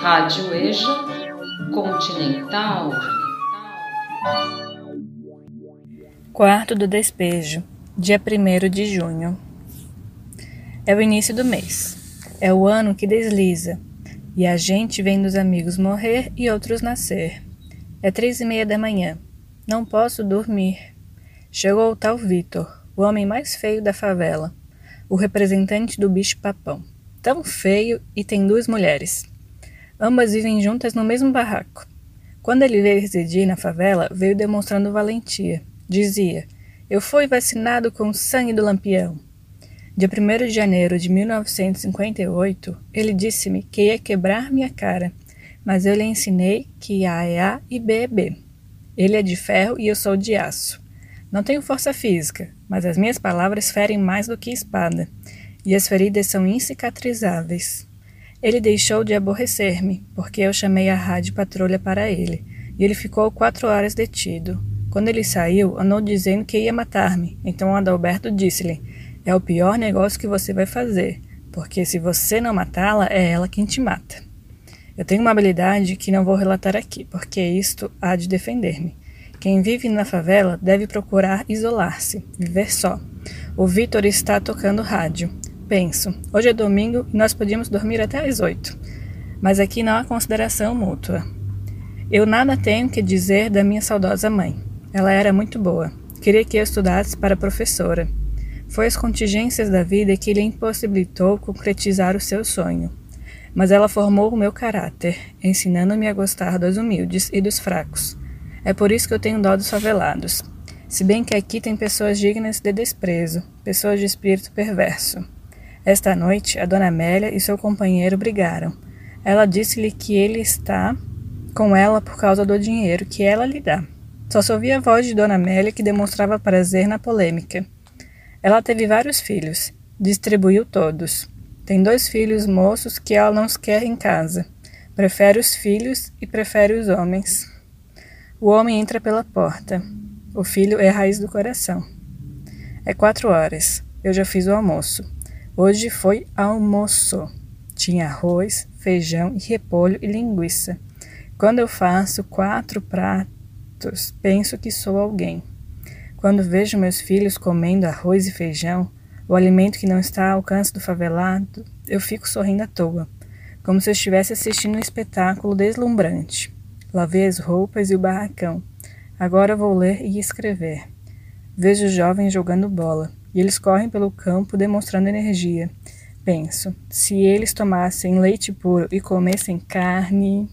Rádio EJA Continental. Quarto do despejo, dia 1 de junho. É o início do mês. É o ano que desliza. E a gente vendo os amigos morrer e outros nascer. É três e meia da manhã. Não posso dormir. Chegou o tal Vitor, o homem mais feio da favela, o representante do bicho-papão. Tão feio e tem duas mulheres. Ambas vivem juntas no mesmo barraco. Quando ele veio residir na favela, veio demonstrando valentia. Dizia: Eu fui vacinado com o sangue do lampião. Dia 1 de janeiro de 1958, ele disse-me que ia quebrar minha cara, mas eu lhe ensinei que A é A e B é B. Ele é de ferro e eu sou de aço. Não tenho força física, mas as minhas palavras ferem mais do que espada, e as feridas são incicatrizáveis. Ele deixou de aborrecer-me, porque eu chamei a rádio patrulha para ele, e ele ficou quatro horas detido. Quando ele saiu, andou dizendo que ia matar-me, então Adalberto disse-lhe: É o pior negócio que você vai fazer, porque se você não matá-la, é ela quem te mata. Eu tenho uma habilidade que não vou relatar aqui, porque isto há de defender-me. Quem vive na favela deve procurar isolar-se, viver só. O Vitor está tocando rádio. Penso, hoje é domingo e nós podíamos dormir até às oito. Mas aqui não há consideração mútua. Eu nada tenho que dizer da minha saudosa mãe. Ela era muito boa. Queria que eu estudasse para professora. Foi as contingências da vida que lhe impossibilitou concretizar o seu sonho. Mas ela formou o meu caráter, ensinando-me a gostar dos humildes e dos fracos. É por isso que eu tenho dó dos favelados. Se bem que aqui tem pessoas dignas de desprezo, pessoas de espírito perverso. Esta noite, a dona Amélia e seu companheiro brigaram. Ela disse-lhe que ele está com ela por causa do dinheiro que ela lhe dá. Só se ouvia a voz de dona Amélia que demonstrava prazer na polêmica. Ela teve vários filhos, distribuiu todos. Tem dois filhos moços que ela não quer em casa. Prefere os filhos e prefere os homens. O homem entra pela porta. O filho é a raiz do coração. É quatro horas. Eu já fiz o almoço. Hoje foi almoço. Tinha arroz, feijão e repolho e linguiça. Quando eu faço quatro pratos, penso que sou alguém. Quando vejo meus filhos comendo arroz e feijão, o alimento que não está ao alcance do favelado, eu fico sorrindo à toa, como se eu estivesse assistindo um espetáculo deslumbrante. Lavei as roupas e o barracão. Agora vou ler e escrever. Vejo jovens jogando bola e eles correm pelo campo demonstrando energia. Penso, se eles tomassem leite puro e comessem carne.